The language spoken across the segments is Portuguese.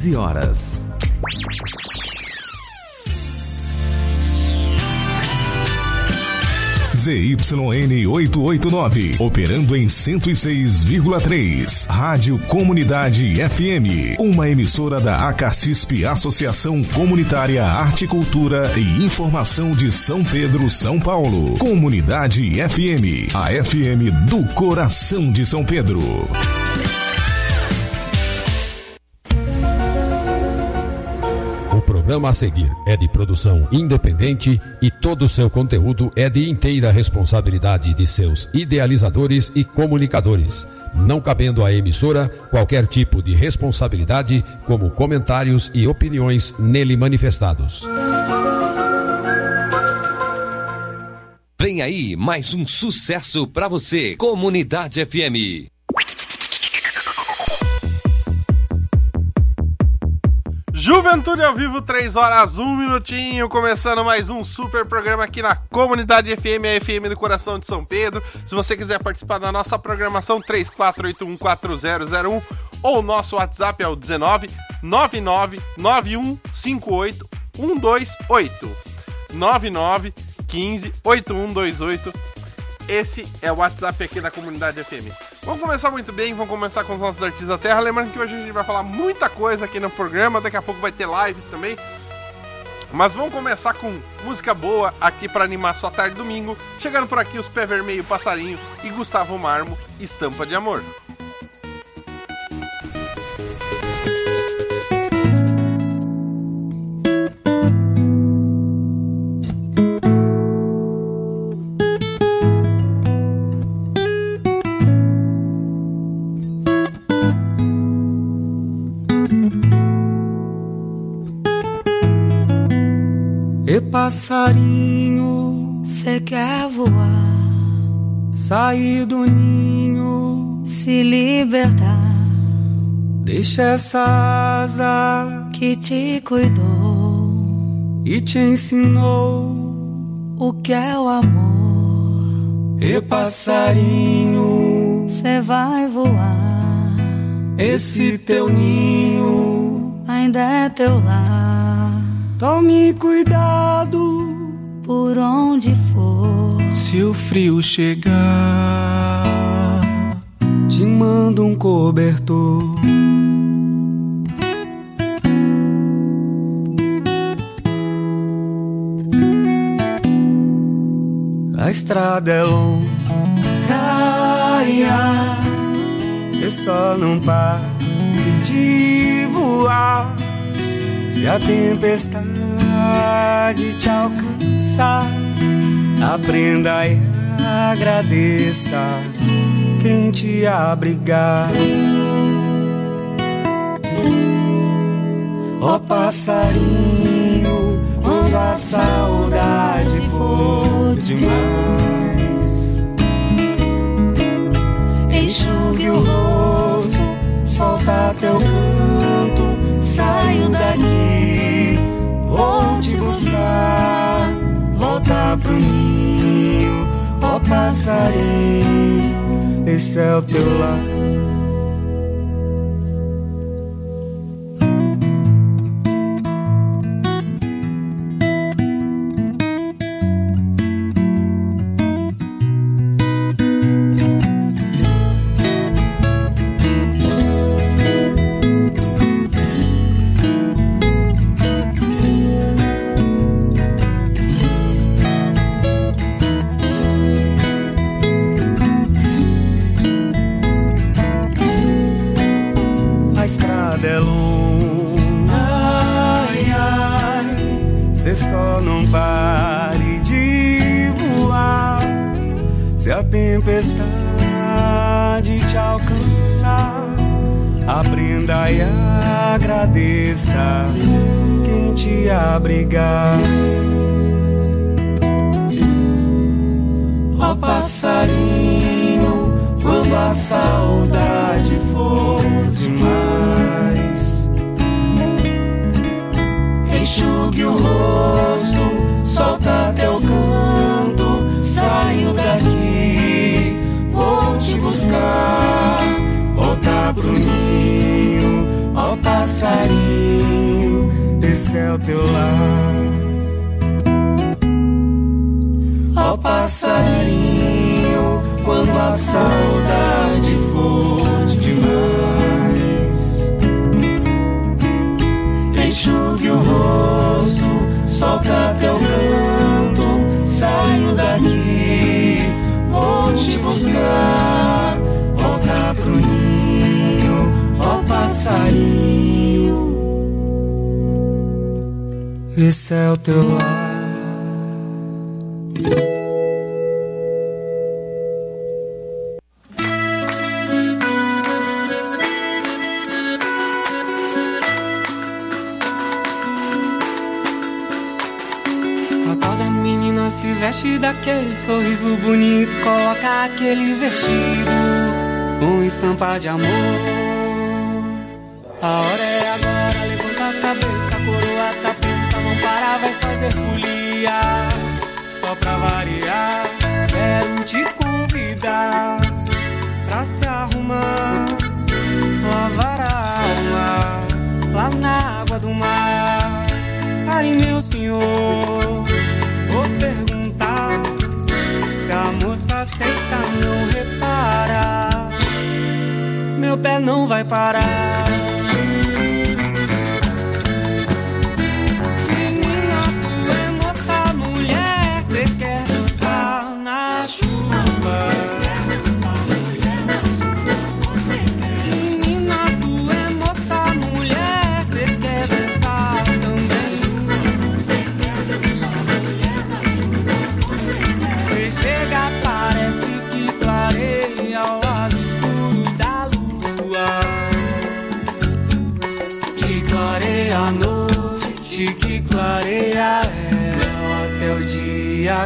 15 horas. ZYN 889, operando em 106,3. Rádio Comunidade FM, uma emissora da ACACISP, Associação Comunitária Arte, Cultura e Informação de São Pedro, São Paulo. Comunidade FM, a FM do coração de São Pedro. Programa a seguir é de produção independente e todo o seu conteúdo é de inteira responsabilidade de seus idealizadores e comunicadores, não cabendo à emissora qualquer tipo de responsabilidade, como comentários e opiniões nele manifestados. Vem aí mais um sucesso para você, Comunidade FM. Juventude ao vivo, 3 horas, 1 minutinho, começando mais um super programa aqui na Comunidade FM, a FM do Coração de São Pedro. Se você quiser participar da nossa programação, 34814001 ou nosso WhatsApp é o 19 99 9158 128 99 15 8128 esse é o WhatsApp aqui da comunidade FM. Vamos começar muito bem, vamos começar com os nossos artistas da terra. Lembrando que hoje a gente vai falar muita coisa aqui no programa, daqui a pouco vai ter live também. Mas vamos começar com música boa aqui para animar sua tarde domingo. Chegando por aqui os Pé Vermelho Passarinho e Gustavo Marmo, Estampa de Amor. Passarinho, cê quer voar, sair do ninho, se libertar. Deixa essa asa que te cuidou e te ensinou o que é o amor. E passarinho, cê vai voar. Esse teu ninho ainda é teu lar. Tome cuidado por onde for. Se o frio chegar, te mando um cobertor. A estrada é longa, cê só não para de voar. Se a tempestade te alcançar, aprenda e agradeça quem te abrigar. Ó oh, passarinho, quando a saudade for demais, enxugue o rosto, solta teu canto, saiu daqui Vou te buscar, voltar pro ninho, ó passarinho, esse é o teu lar. daquele sorriso bonito, coloca aquele vestido com estampa de amor. A hora é agora, levanta a cabeça, coroa tá pensa, não para, vai fazer folia. Só pra variar, quero te convidar pra se arrumar. moça senta, não repara. Meu pé não vai parar.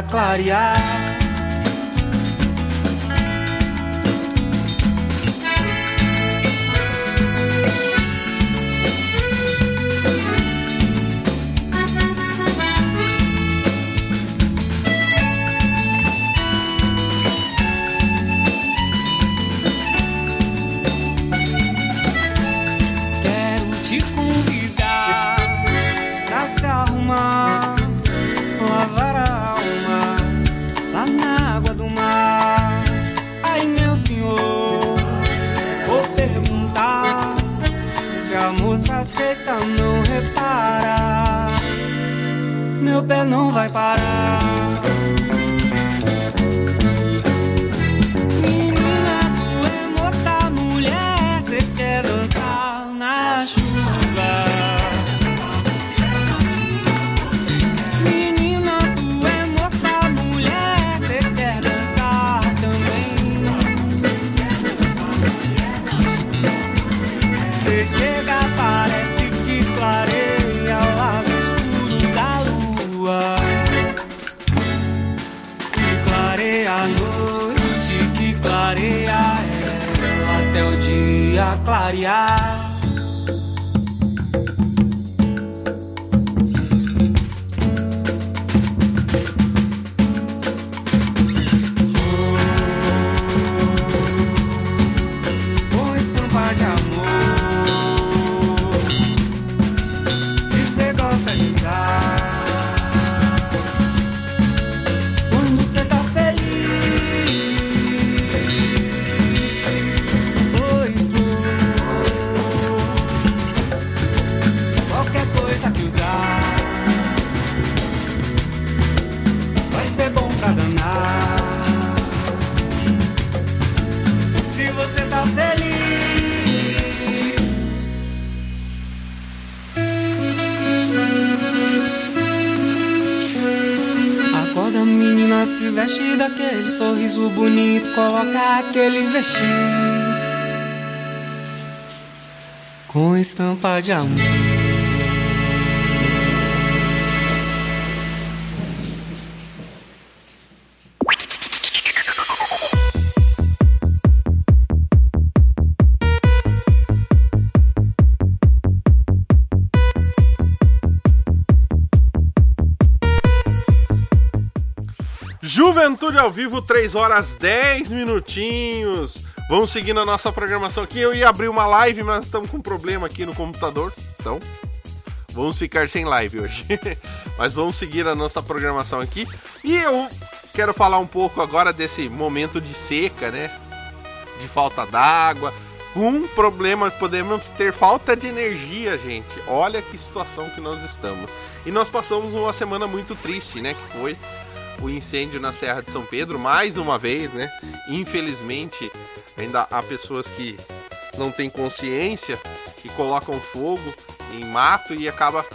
clarear. moça, aceita, não repara. Meu pé não vai parar. Menina, tu é moça, mulher, você quer dançar na chuva. clarear. se veste daquele sorriso bonito, coloca aquele vestido com estampa de amor. Saúde ao vivo, 3 horas 10 minutinhos. Vamos seguindo a nossa programação aqui. Eu ia abrir uma live, mas estamos com um problema aqui no computador. Então, vamos ficar sem live hoje. mas vamos seguir a nossa programação aqui. E eu quero falar um pouco agora desse momento de seca, né? De falta d'água. Um problema, podemos ter falta de energia, gente. Olha que situação que nós estamos. E nós passamos uma semana muito triste, né? Que foi o incêndio na Serra de São Pedro, mais uma vez, né? Infelizmente, ainda há pessoas que não têm consciência e colocam fogo em mato e acaba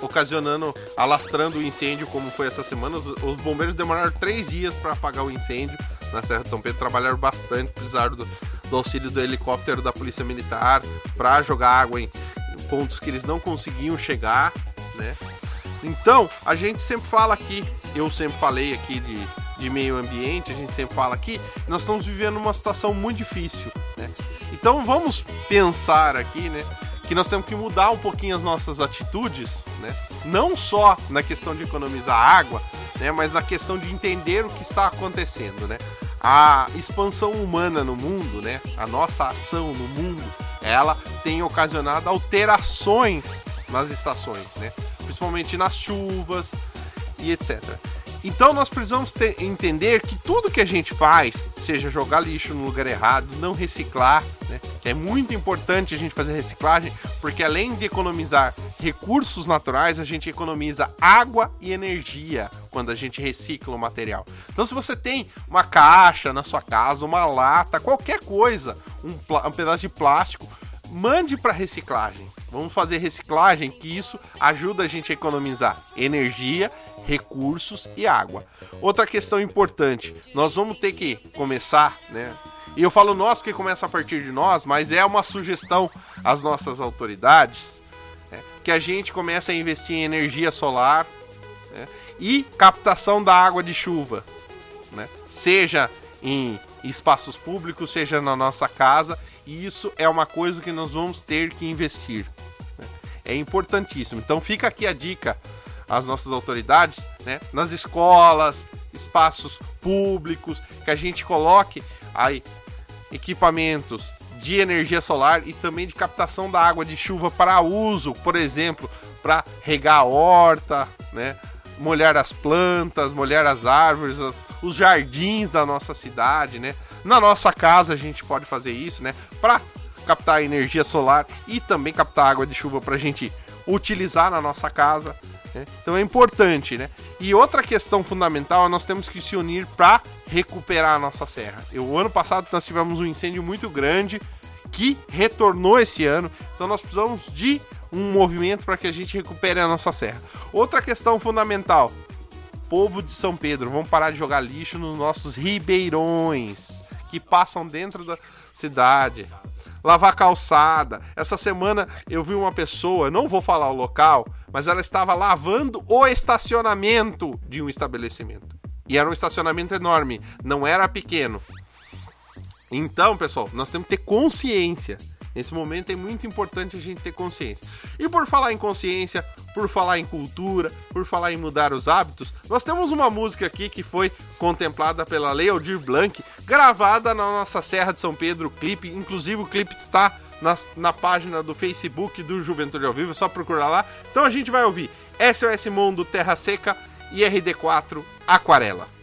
ocasionando, alastrando o incêndio, como foi essa semana. Os, os bombeiros demoraram três dias para apagar o incêndio na Serra de São Pedro, trabalharam bastante, precisaram do, do auxílio do helicóptero da Polícia Militar para jogar água em pontos que eles não conseguiam chegar, né? Então, a gente sempre fala aqui, eu sempre falei aqui de, de meio ambiente, a gente sempre fala aqui, nós estamos vivendo uma situação muito difícil, né? Então vamos pensar aqui, né, que nós temos que mudar um pouquinho as nossas atitudes, né? Não só na questão de economizar água, né, mas na questão de entender o que está acontecendo, né? A expansão humana no mundo, né, a nossa ação no mundo, ela tem ocasionado alterações nas estações, né? Principalmente nas chuvas e etc. Então nós precisamos ter, entender que tudo que a gente faz, seja jogar lixo no lugar errado, não reciclar, né? É muito importante a gente fazer reciclagem, porque além de economizar recursos naturais, a gente economiza água e energia quando a gente recicla o material. Então se você tem uma caixa na sua casa, uma lata, qualquer coisa, um, um pedaço de plástico, mande para reciclagem. Vamos fazer reciclagem, que isso ajuda a gente a economizar energia, recursos e água. Outra questão importante, nós vamos ter que começar, né? E eu falo nós que começa a partir de nós, mas é uma sugestão às nossas autoridades né? que a gente comece a investir em energia solar né? e captação da água de chuva, né? seja em espaços públicos, seja na nossa casa e isso é uma coisa que nós vamos ter que investir. Né? É importantíssimo. Então fica aqui a dica às nossas autoridades, né? nas escolas, espaços públicos, que a gente coloque aí equipamentos de energia solar e também de captação da água de chuva para uso, por exemplo, para regar a horta, né? molhar as plantas, molhar as árvores, as, os jardins da nossa cidade, né? Na nossa casa a gente pode fazer isso, né? Para captar energia solar e também captar água de chuva para a gente utilizar na nossa casa. Né? Então é importante, né? E outra questão fundamental, nós temos que se unir para recuperar a nossa serra. O ano passado nós tivemos um incêndio muito grande que retornou esse ano, então nós precisamos de um movimento para que a gente recupere a nossa serra. Outra questão fundamental, povo de São Pedro, vamos parar de jogar lixo nos nossos ribeirões que passam dentro da cidade. Lavar calçada. Essa semana eu vi uma pessoa, não vou falar o local, mas ela estava lavando o estacionamento de um estabelecimento. E era um estacionamento enorme, não era pequeno. Então, pessoal, nós temos que ter consciência Nesse momento é muito importante a gente ter consciência. E por falar em consciência, por falar em cultura, por falar em mudar os hábitos, nós temos uma música aqui que foi contemplada pela Lei Aldir Blanc, gravada na nossa Serra de São Pedro, clipe. Inclusive o clipe está na, na página do Facebook do Juventude ao Vivo, é só procurar lá. Então a gente vai ouvir SOS Mundo Terra Seca e RD4 Aquarela.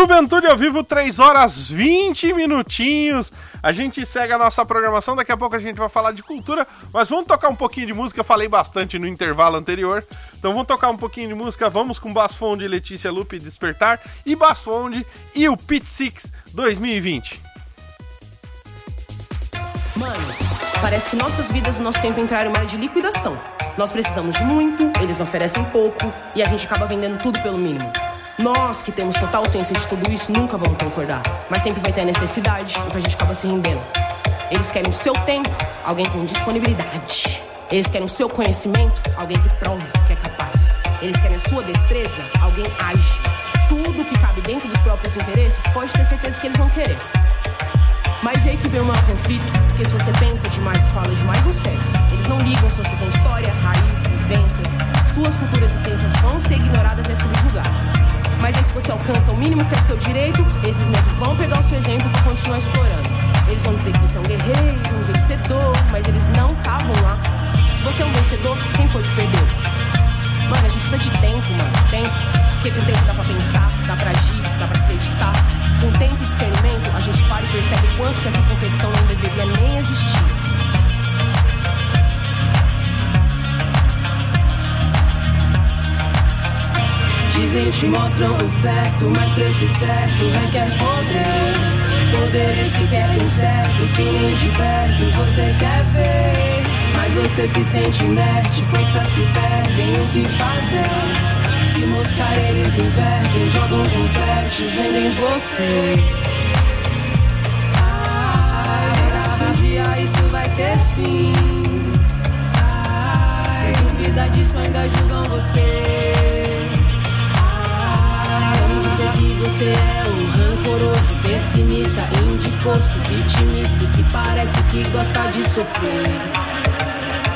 Juventude ao vivo, 3 horas 20 minutinhos. A gente segue a nossa programação. Daqui a pouco a gente vai falar de cultura, mas vamos tocar um pouquinho de música. Eu falei bastante no intervalo anterior. Então vamos tocar um pouquinho de música. Vamos com Basfonde, Letícia Lupe Despertar e Basfonde e o Pit Six 2020. Mano, parece que nossas vidas e nosso tempo entraram em uma de liquidação. Nós precisamos de muito, eles oferecem pouco e a gente acaba vendendo tudo pelo mínimo. Nós que temos total ciência de tudo isso nunca vamos concordar, mas sempre vai ter a necessidade, então a gente acaba se rendendo. Eles querem o seu tempo, alguém com disponibilidade. Eles querem o seu conhecimento, alguém que prove que é capaz. Eles querem a sua destreza, alguém ágil. Tudo que cabe dentro dos próprios interesses, pode ter certeza que eles vão querer. Mas é aí que vem o maior conflito, porque se você pensa demais e fala demais, não serve. Eles não ligam se você tem história, raiz, vivências. Suas culturas intensas vão ser ignoradas até subjugar. Mas aí se você alcança o mínimo que é seu direito, esses mesmos vão pegar o seu exemplo para continuar explorando. Eles vão dizer que você é um guerreiro, um vencedor, mas eles não estavam lá. Se você é um vencedor, quem foi que perdeu? Mano, a gente precisa de tempo, mano. Tempo. Porque com tempo dá pra pensar, dá pra agir, dá pra acreditar. Com tempo e discernimento, a gente para e percebe o quanto que essa competição não deveria nem existir. Dizem te mostram o certo, mas pra esse certo requer poder. Poder esse que é incerto, que nem de perto você quer ver. Mas você se sente inerte, força se perdem, o que fazer? Se moscar eles invertem, jogam confetes, vendem você. Ah, um dia isso vai ter fim? Se duvida disso, ainda julgam você. Você é um rancoroso, pessimista, indisposto, vitimista e que parece que gosta de sofrer.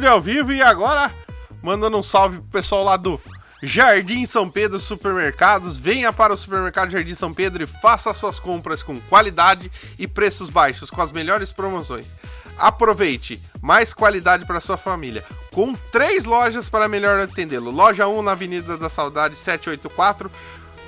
Juventude ao vivo e agora mandando um salve pro pessoal lá do Jardim São Pedro Supermercados. Venha para o Supermercado Jardim São Pedro e faça suas compras com qualidade e preços baixos, com as melhores promoções. Aproveite mais qualidade para sua família, com três lojas para melhor atendê-lo. Loja 1 na Avenida da Saudade 784,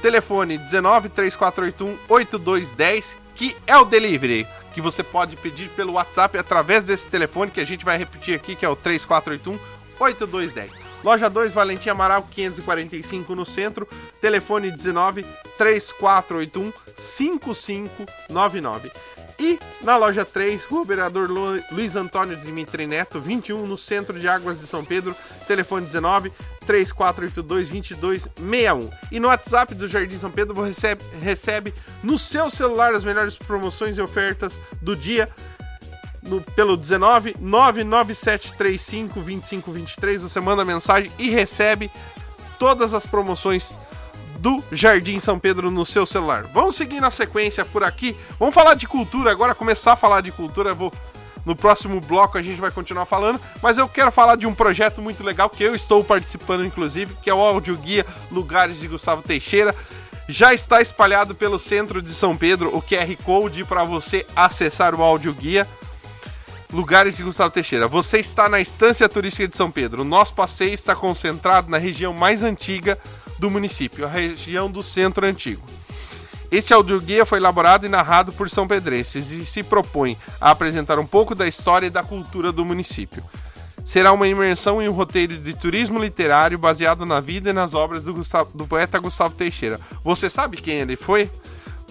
telefone 19 3481 8210, que é o delivery que você pode pedir pelo WhatsApp através desse telefone que a gente vai repetir aqui, que é o 3481 8210. Loja 2, Valentim Amaral 545 no centro, telefone 19 3481 5599. E na loja 3, Rua Vereador Luiz Antônio Dimitri Neto, 21, no centro de Águas de São Pedro, telefone 19 3482-2261. E no WhatsApp do Jardim São Pedro você recebe, recebe no seu celular as melhores promoções e ofertas do dia. No, pelo 19 99735 2523 você manda mensagem e recebe todas as promoções do Jardim São Pedro no seu celular. Vamos seguir na sequência por aqui. Vamos falar de cultura agora, começar a falar de cultura. vou no próximo bloco a gente vai continuar falando, mas eu quero falar de um projeto muito legal que eu estou participando, inclusive, que é o Audio Guia Lugares de Gustavo Teixeira. Já está espalhado pelo centro de São Pedro o QR Code para você acessar o Audio Guia. Lugares de Gustavo Teixeira. Você está na Estância Turística de São Pedro. O nosso passeio está concentrado na região mais antiga do município, a região do Centro Antigo. Este audioguia foi elaborado e narrado por São Pedrenses e se propõe a apresentar um pouco da história e da cultura do município. Será uma imersão em um roteiro de turismo literário baseado na vida e nas obras do, Gustavo, do poeta Gustavo Teixeira. Você sabe quem ele foi?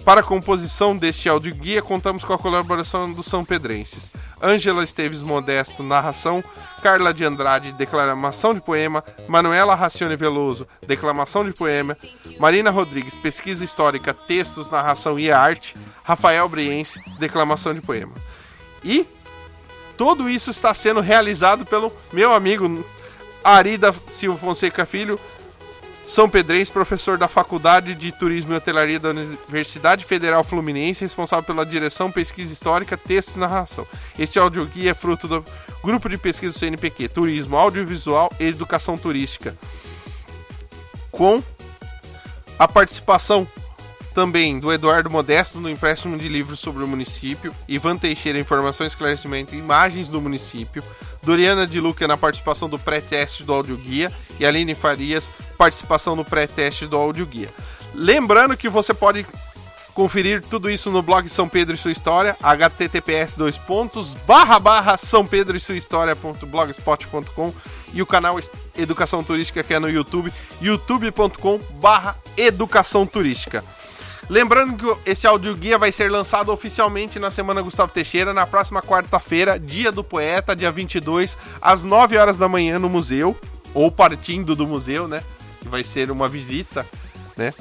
Para a composição deste audioguia, contamos com a colaboração dos São Pedrenses. Ângela Esteves Modesto, narração, Carla de Andrade, declamação de poema, Manuela Racione Veloso, declamação de poema, Marina Rodrigues, pesquisa histórica, textos, narração e arte, Rafael Briense, declamação de poema. E tudo isso está sendo realizado pelo meu amigo Arida Silva Fonseca Filho, São Pedrense, professor da Faculdade de Turismo e Hotelaria da Universidade Federal Fluminense, responsável pela direção, pesquisa histórica, texto e narração. Este audioguia é fruto do grupo de pesquisa do CNPq, Turismo, Audiovisual e Educação Turística, com a participação também do Eduardo Modesto no empréstimo de livros sobre o município, Ivan Teixeira, informação, esclarecimento e imagens do município, Doriana de Luca na participação do pré-teste do audioguia e Aline Farias, participação no pré-teste do audioguia. Lembrando que você pode conferir tudo isso no blog São Pedro e Sua História, https dois pontos, barra barra São Pedro e Sua História.blogspot.com e o canal Educação Turística que é no YouTube, youtube.com barra Educação Turística. Lembrando que esse audioguia vai ser lançado oficialmente na Semana Gustavo Teixeira, na próxima quarta-feira, dia do poeta, dia 22, às 9 horas da manhã no museu, ou partindo do museu, né? Vai ser uma visita, né?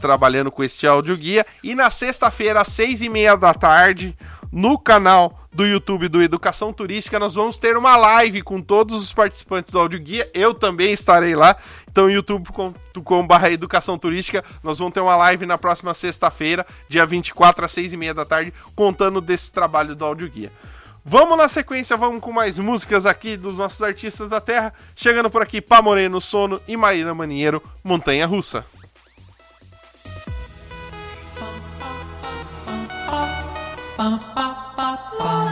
Trabalhando com este audioguia. E na sexta-feira, às 6 e meia da tarde, no canal do YouTube do Educação Turística, nós vamos ter uma live com todos os participantes do Audio Guia. Eu também estarei lá. Então, youtube.com.br Educação Turística, nós vamos ter uma live na próxima sexta-feira, dia 24 às 6 e meia da tarde, contando desse trabalho do Audio Guia. Vamos na sequência, vamos com mais músicas aqui dos nossos artistas da terra. Chegando por aqui, Pá Moreno, Sono e Marina Maninheiro, Montanha Russa. 叭叭叭叭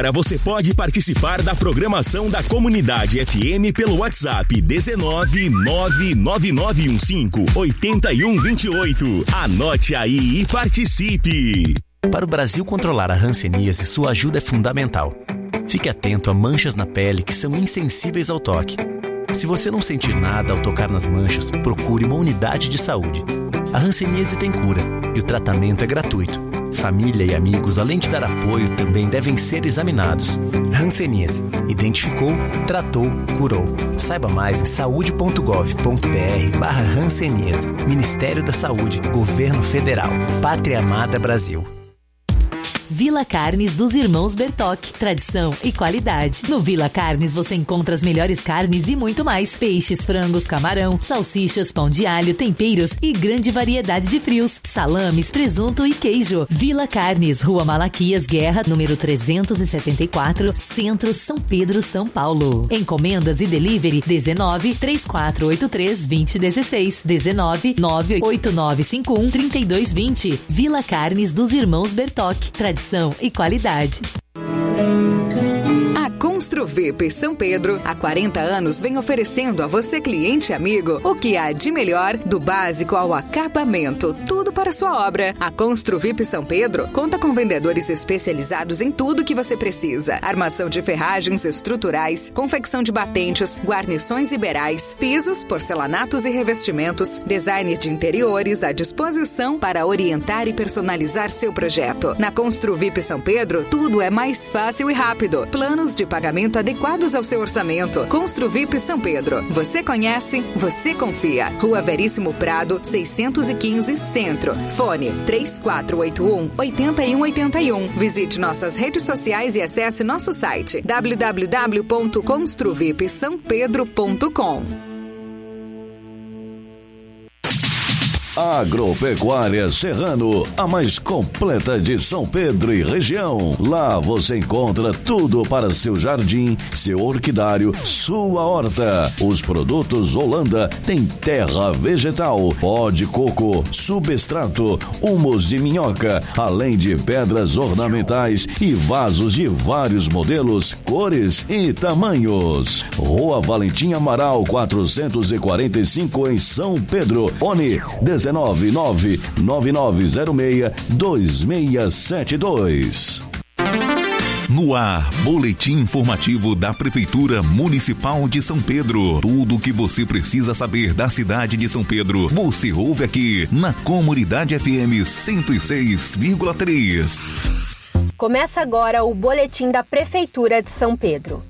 Agora você pode participar da programação da Comunidade FM pelo WhatsApp 19 99915 8128. Anote aí e participe. Para o Brasil controlar a hanseníase, sua ajuda é fundamental. Fique atento a manchas na pele que são insensíveis ao toque. Se você não sentir nada ao tocar nas manchas, procure uma unidade de saúde. A hanseníase tem cura e o tratamento é gratuito. Família e amigos, além de dar apoio, também devem ser examinados. Hanseníase. Identificou, tratou, curou. Saiba mais em saúde.gov.br barra. Ministério da Saúde, Governo Federal. Pátria Amada Brasil. Vila Carnes dos Irmãos Bertoc. Tradição e qualidade. No Vila Carnes você encontra as melhores carnes e muito mais. Peixes, frangos, camarão, salsichas, pão de alho, temperos e grande variedade de frios. Salames, presunto e queijo. Vila Carnes, Rua Malaquias Guerra, número 374, Centro São Pedro, São Paulo. Encomendas e delivery 19 3483 2016 19 98951 3220. Vila Carnes dos Irmãos Bertoc. Tradição e qualidade. A Construvip São Pedro, há 40 anos, vem oferecendo a você, cliente amigo, o que há de melhor, do básico ao acabamento, tudo para sua obra. A Construvip São Pedro conta com vendedores especializados em tudo que você precisa: armação de ferragens estruturais, confecção de batentes, guarnições iberais, pisos, porcelanatos e revestimentos, design de interiores à disposição para orientar e personalizar seu projeto. Na Construvip São Pedro, tudo é mais fácil e rápido. Planos de pagamento adequados ao seu orçamento. Construvip São Pedro. Você conhece, você confia. Rua Veríssimo Prado, 615 Centro. Fone 3481 8181. Visite nossas redes sociais e acesse nosso site www.construvipsampedro.com. Agropecuária Serrano, a mais completa de São Pedro e região. Lá você encontra tudo para seu jardim, seu orquidário, sua horta. Os produtos Holanda têm terra vegetal, pó de coco, substrato, humus de minhoca, além de pedras ornamentais e vasos de vários modelos, cores e tamanhos. Rua Valentim Amaral 445 em São Pedro. Fone 19999062672. No ar, boletim informativo da Prefeitura Municipal de São Pedro. Tudo o que você precisa saber da cidade de São Pedro, você ouve aqui na Comunidade FM 106,3. Começa agora o boletim da Prefeitura de São Pedro.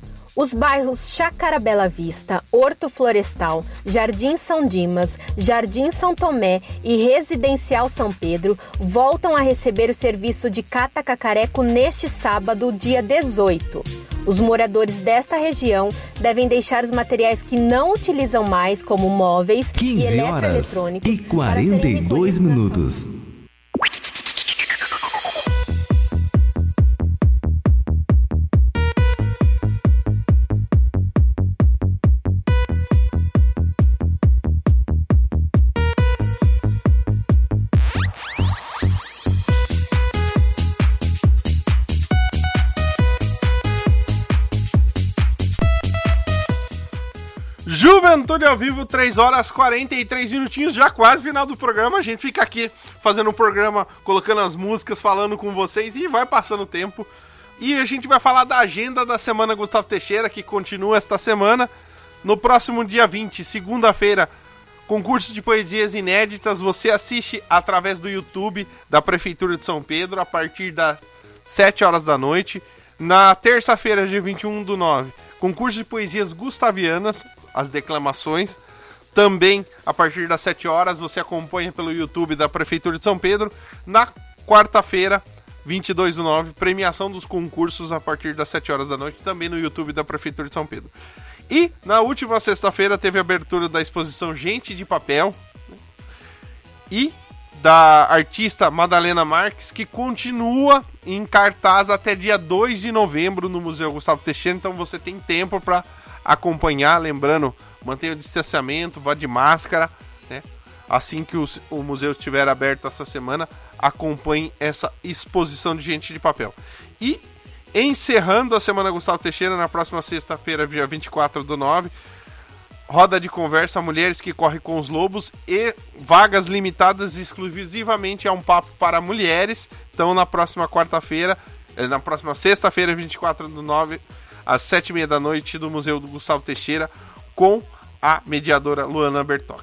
Os bairros Chácara Bela Vista, Horto Florestal, Jardim São Dimas, Jardim São Tomé e Residencial São Pedro voltam a receber o serviço de cata cacareco neste sábado, dia 18. Os moradores desta região devem deixar os materiais que não utilizam mais, como móveis e 15 horas eletroeletrônicos, e 42 minutos. Juventude ao vivo, 3 horas 43 minutinhos, já quase final do programa. A gente fica aqui fazendo um programa, colocando as músicas, falando com vocês e vai passando o tempo. E a gente vai falar da agenda da semana Gustavo Teixeira, que continua esta semana. No próximo dia 20, segunda-feira, concurso de poesias inéditas. Você assiste através do YouTube da Prefeitura de São Pedro a partir das 7 horas da noite. Na terça-feira, dia 21 do 9, concurso de poesias gustavianas, as declamações. Também a partir das 7 horas você acompanha pelo YouTube da Prefeitura de São Pedro. Na quarta-feira, 22 do 9, premiação dos concursos a partir das 7 horas da noite, também no YouTube da Prefeitura de São Pedro. E na última sexta-feira teve a abertura da exposição Gente de Papel e da artista Madalena Marques, que continua em cartaz até dia 2 de novembro no Museu Gustavo Teixeira, então você tem tempo para acompanhar, lembrando, mantenha o distanciamento, vá de máscara, né? Assim que o, o museu estiver aberto essa semana, acompanhe essa exposição de gente de papel. E encerrando a semana Gustavo Teixeira na próxima sexta-feira, dia 24 do 9, roda de conversa Mulheres que correm com os lobos e vagas limitadas exclusivamente a um papo para mulheres. Então na próxima quarta-feira, eh, na próxima sexta-feira, 24 do 9, às sete e meia da noite do Museu do Gustavo Teixeira com a mediadora Luana Bertoc.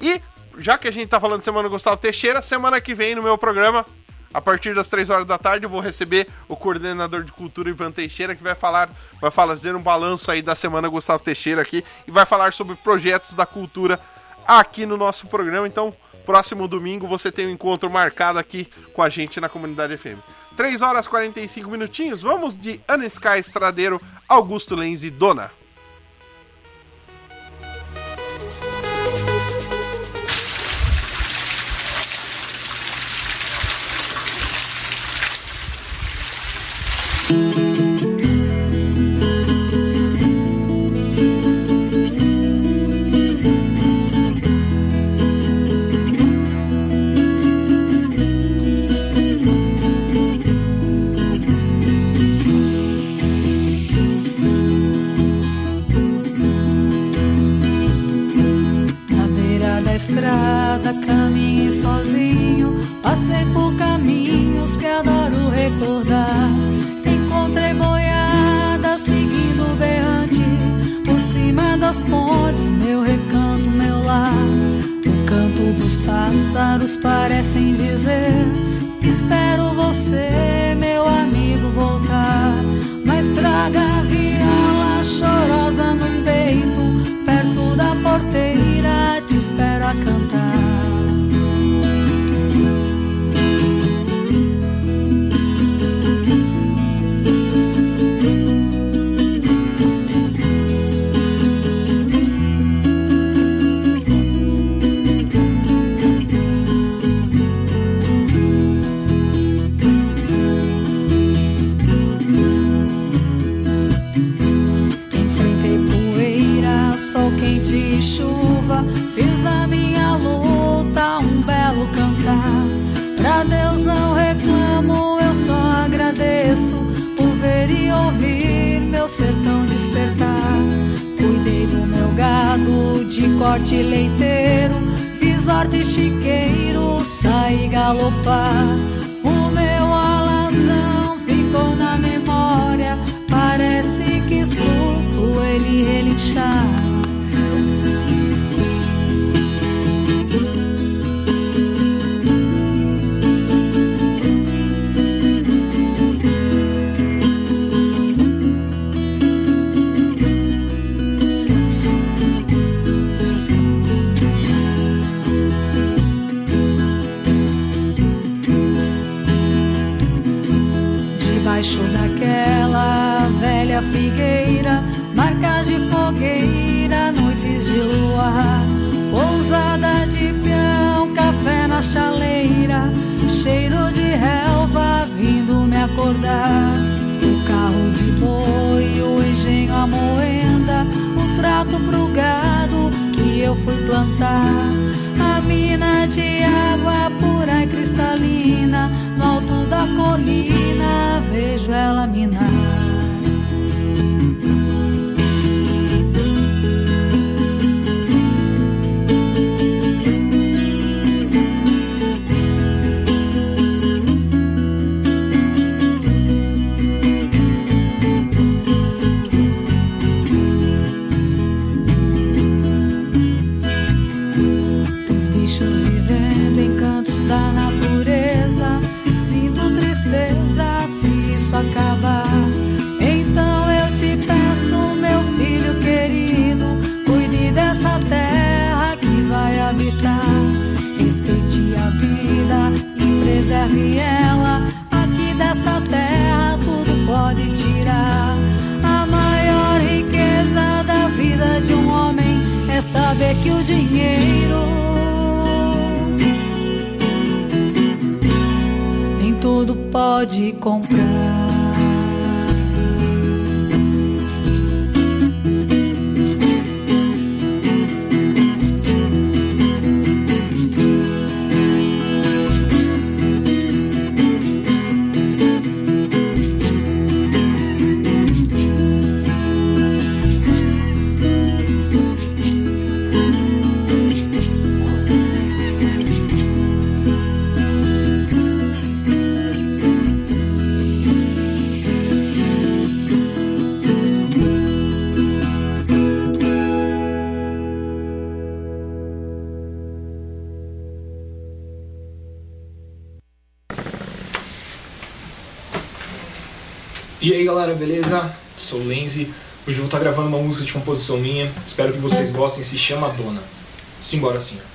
E já que a gente tá falando de semana Gustavo Teixeira, semana que vem no meu programa, a partir das três horas da tarde, eu vou receber o coordenador de cultura Ivan Teixeira, que vai falar, vai fazer um balanço aí da semana Gustavo Teixeira aqui e vai falar sobre projetos da cultura aqui no nosso programa. Então, próximo domingo você tem um encontro marcado aqui com a gente na comunidade FM. 3 horas e 45 minutinhos, vamos de Ana Sky Estradeiro, Augusto Lenz e Dona. galera, beleza? Sou o Lenzi. Hoje eu vou estar gravando uma música de composição minha. Espero que vocês gostem. Se chama Dona. Simbora, senhor.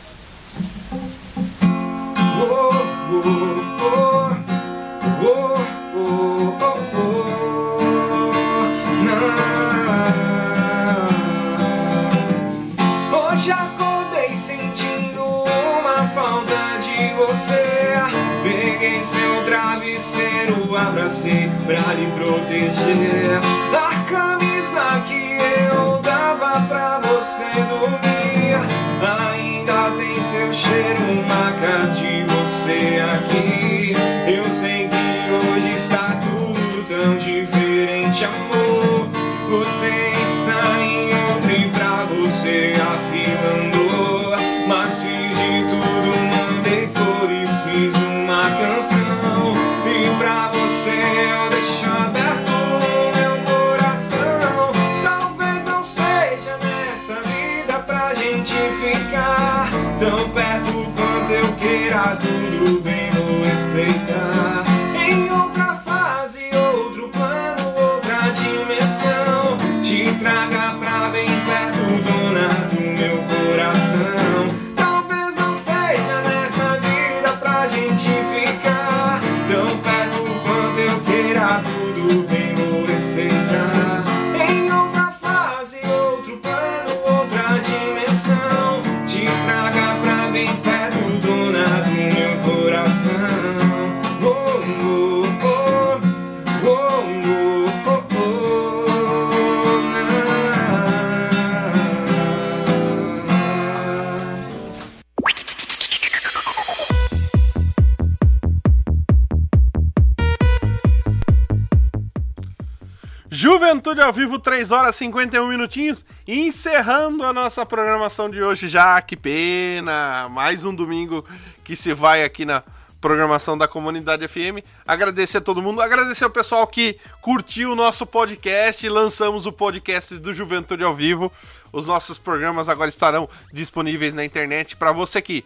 Ao vivo, 3 horas e 51 minutinhos, encerrando a nossa programação de hoje já. Que pena! Mais um domingo que se vai aqui na programação da Comunidade FM. Agradecer a todo mundo, agradecer ao pessoal que curtiu o nosso podcast. Lançamos o podcast do Juventude ao vivo. Os nossos programas agora estarão disponíveis na internet para você que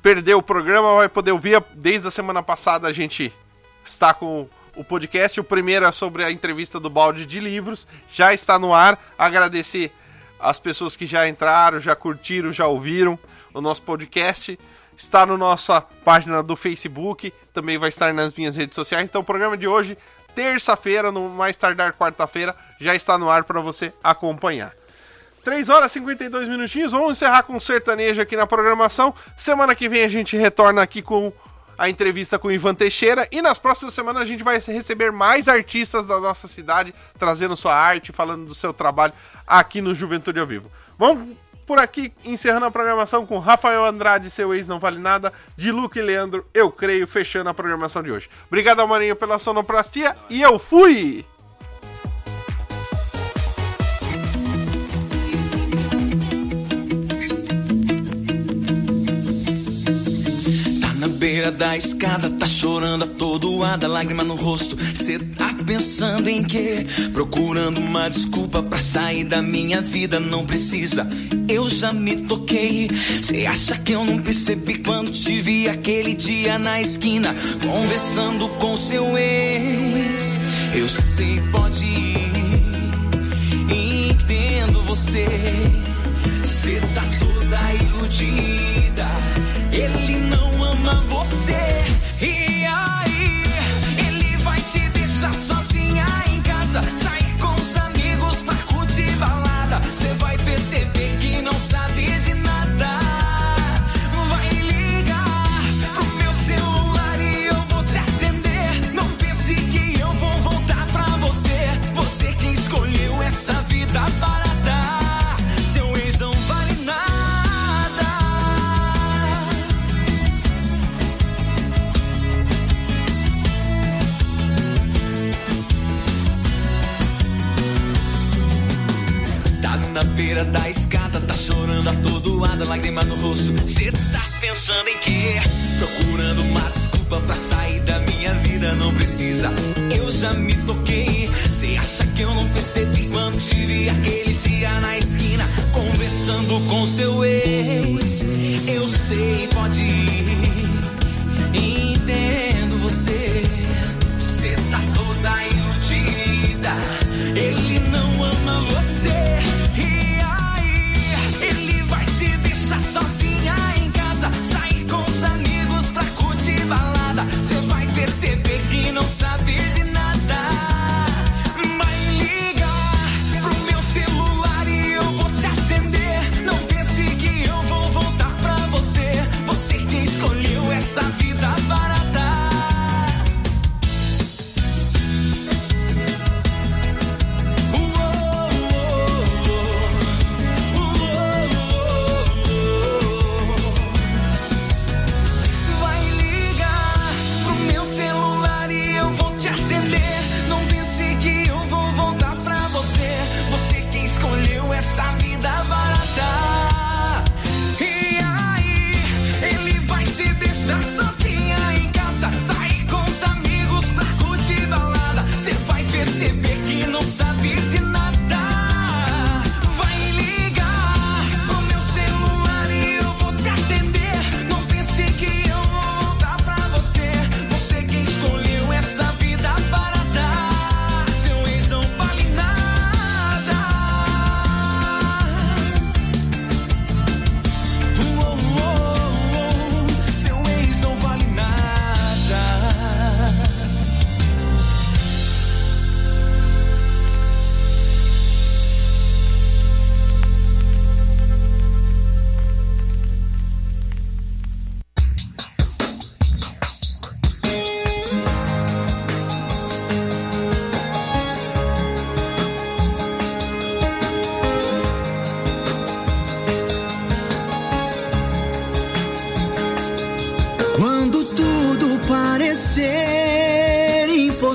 perdeu o programa, vai poder ouvir. Desde a semana passada a gente está com o podcast. O primeiro é sobre a entrevista do balde de livros. Já está no ar. Agradecer as pessoas que já entraram, já curtiram, já ouviram o nosso podcast. Está na nossa página do Facebook, também vai estar nas minhas redes sociais. Então, o programa de hoje, terça-feira, no mais tardar quarta-feira, já está no ar para você acompanhar. 3 horas e 52 minutinhos. Vamos encerrar com o sertanejo aqui na programação. Semana que vem a gente retorna aqui com a entrevista com o Ivan Teixeira. E nas próximas semanas a gente vai receber mais artistas da nossa cidade, trazendo sua arte, falando do seu trabalho aqui no Juventude ao Vivo. Vamos por aqui, encerrando a programação com Rafael Andrade, seu ex não vale nada, de Luke e Leandro, eu creio, fechando a programação de hoje. Obrigado ao Marinho pela sonoplastia e eu fui! Beira da escada, tá chorando atordoada, lágrima no rosto. Cê tá pensando em quê? Procurando uma desculpa pra sair da minha vida, não precisa. Eu já me toquei. Cê acha que eu não percebi quando te vi aquele dia na esquina, conversando com seu ex? Eu sei, pode ir. Entendo você. Cê tá toda iludida. Ele não ama você. E aí, ele vai te deixar sozinha em casa. Sair na beira da escada, tá chorando atordoada, lágrima no rosto. Cê tá pensando em quê? Procurando uma desculpa pra sair da minha vida, não precisa. Eu já me toquei. Cê acha que eu não percebi quando te vi aquele dia na esquina, conversando com seu ex? Eu sei, pode ir.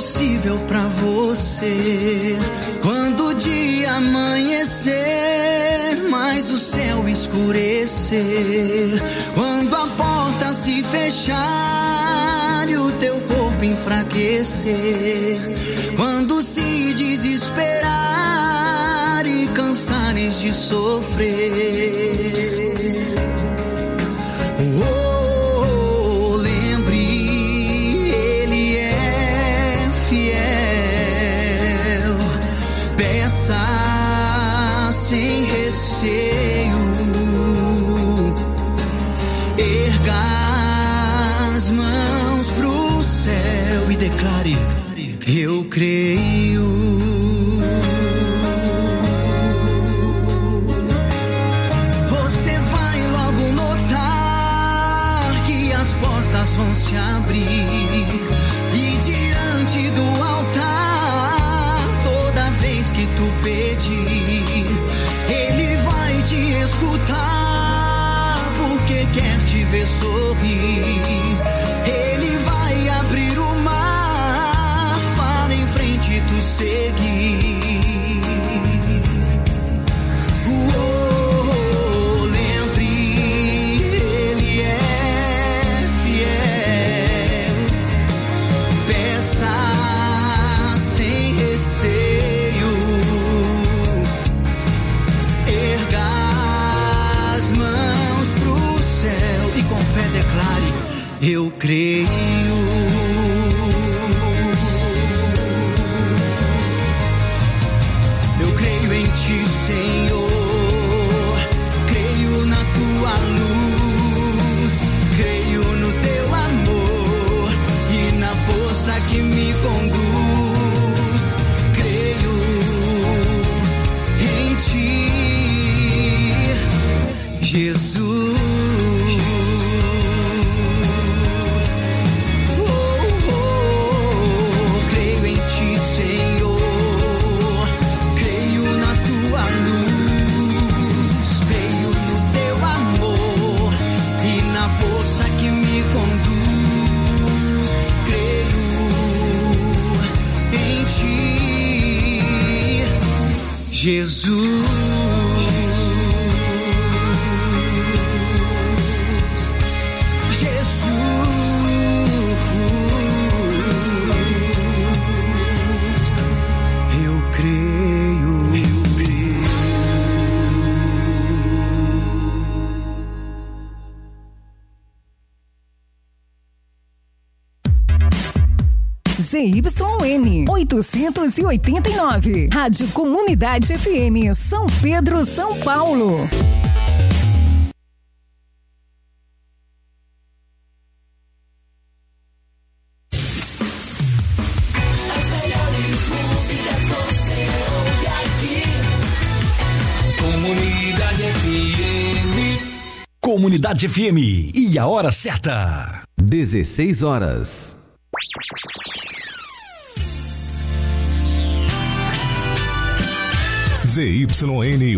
impossível para você. Quando o dia amanhecer, mas o céu escurecer. Quando a porta se fechar e o teu corpo enfraquecer. Quando se desesperar e cansares de sofrer. 489. Rádio Comunidade FM, São Pedro, São Paulo. Comunidade FM e a hora certa. 16 horas. ZYN